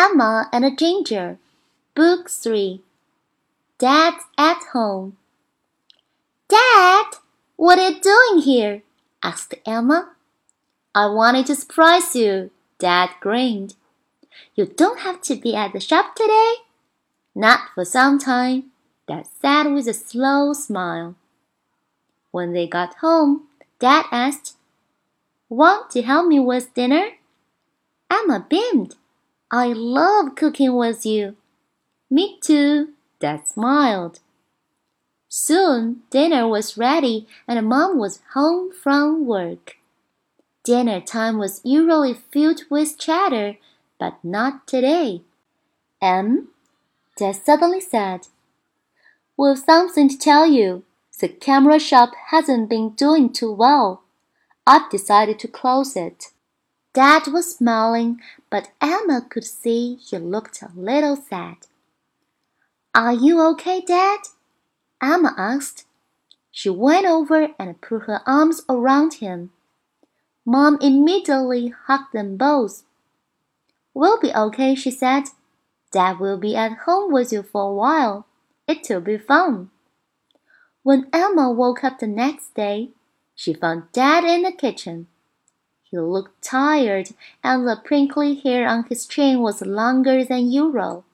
Emma and Ginger, Book 3 Dad's at Home. Dad, what are you doing here? asked Emma. I wanted to surprise you, Dad grinned. You don't have to be at the shop today? Not for some time, Dad said with a slow smile. When they got home, Dad asked, Want to help me with dinner? Emma beamed. I love cooking with you. Me too, Dad smiled. Soon dinner was ready and Mom was home from work. Dinner time was usually filled with chatter, but not today. Em, Dad suddenly said, We've something to tell you. The camera shop hasn't been doing too well. I've decided to close it. Dad was smiling, but Emma could see he looked a little sad. Are you okay, Dad? Emma asked. She went over and put her arms around him. Mom immediately hugged them both. We'll be okay, she said. Dad will be at home with you for a while. It'll be fun. When Emma woke up the next day, she found Dad in the kitchen. He looked tired, and the prickly hair on his chin was longer than usual.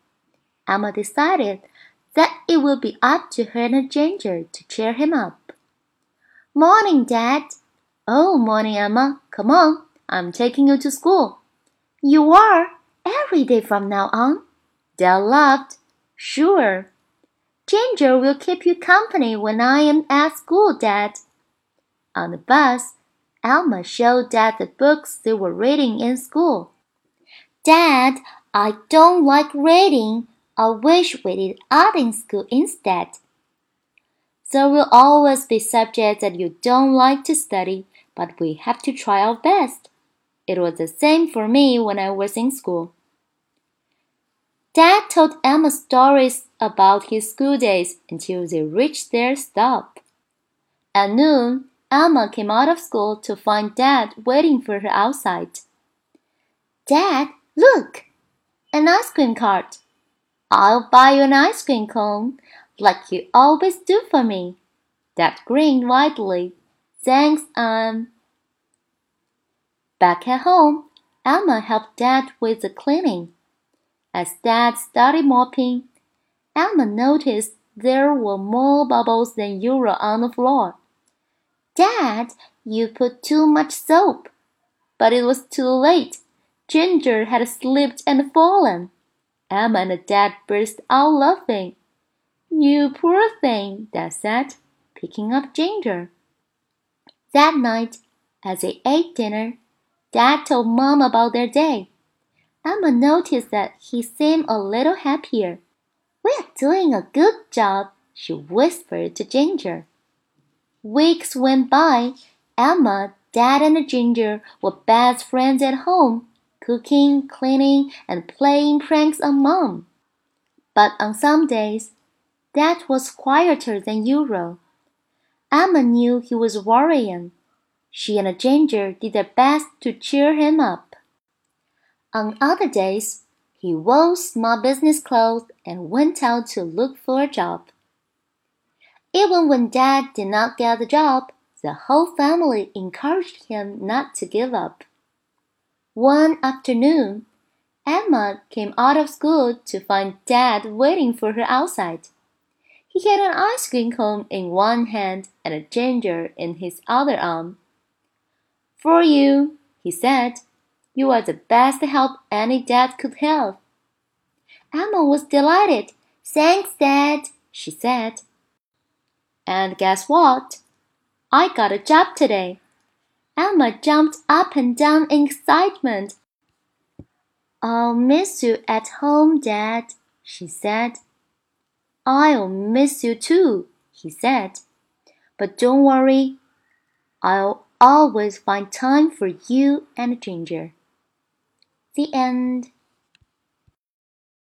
Emma decided that it would be up to her and Ginger to cheer him up. Morning, Dad. Oh, morning, Emma. Come on, I'm taking you to school. You are? Every day from now on? Dad laughed. Sure. Ginger will keep you company when I am at school, Dad. On the bus, Emma showed Dad the books they were reading in school. Dad, I don't like reading. I wish we did art in school instead. There will always be subjects that you don't like to study, but we have to try our best. It was the same for me when I was in school. Dad told Emma stories about his school days until they reached their stop. At noon, Emma came out of school to find Dad waiting for her outside. Dad, look! An ice cream cart. I'll buy you an ice cream cone, like you always do for me. Dad grinned widely. Thanks, um. Back at home, Emma helped Dad with the cleaning. As Dad started mopping, Emma noticed there were more bubbles than usual on the floor. Dad, you put too much soap. But it was too late. Ginger had slipped and fallen. Emma and Dad burst out laughing. You poor thing, Dad said, picking up Ginger. That night, as they ate dinner, Dad told Mom about their day. Emma noticed that he seemed a little happier. We're doing a good job, she whispered to Ginger. Weeks went by. Emma, Dad, and Ginger were best friends at home, cooking, cleaning, and playing pranks on Mom. But on some days, Dad was quieter than usual. Emma knew he was worrying. She and Ginger did their best to cheer him up. On other days, he wore small business clothes and went out to look for a job. Even when Dad did not get the job, the whole family encouraged him not to give up. One afternoon, Emma came out of school to find Dad waiting for her outside. He had an ice cream cone in one hand and a ginger in his other arm. For you, he said, you are the best help any dad could have. Emma was delighted. Thanks, Dad, she said. And guess what? I got a job today. Emma jumped up and down in excitement. I'll miss you at home, Dad, she said. I'll miss you too, he said. But don't worry, I'll always find time for you and Ginger. The end.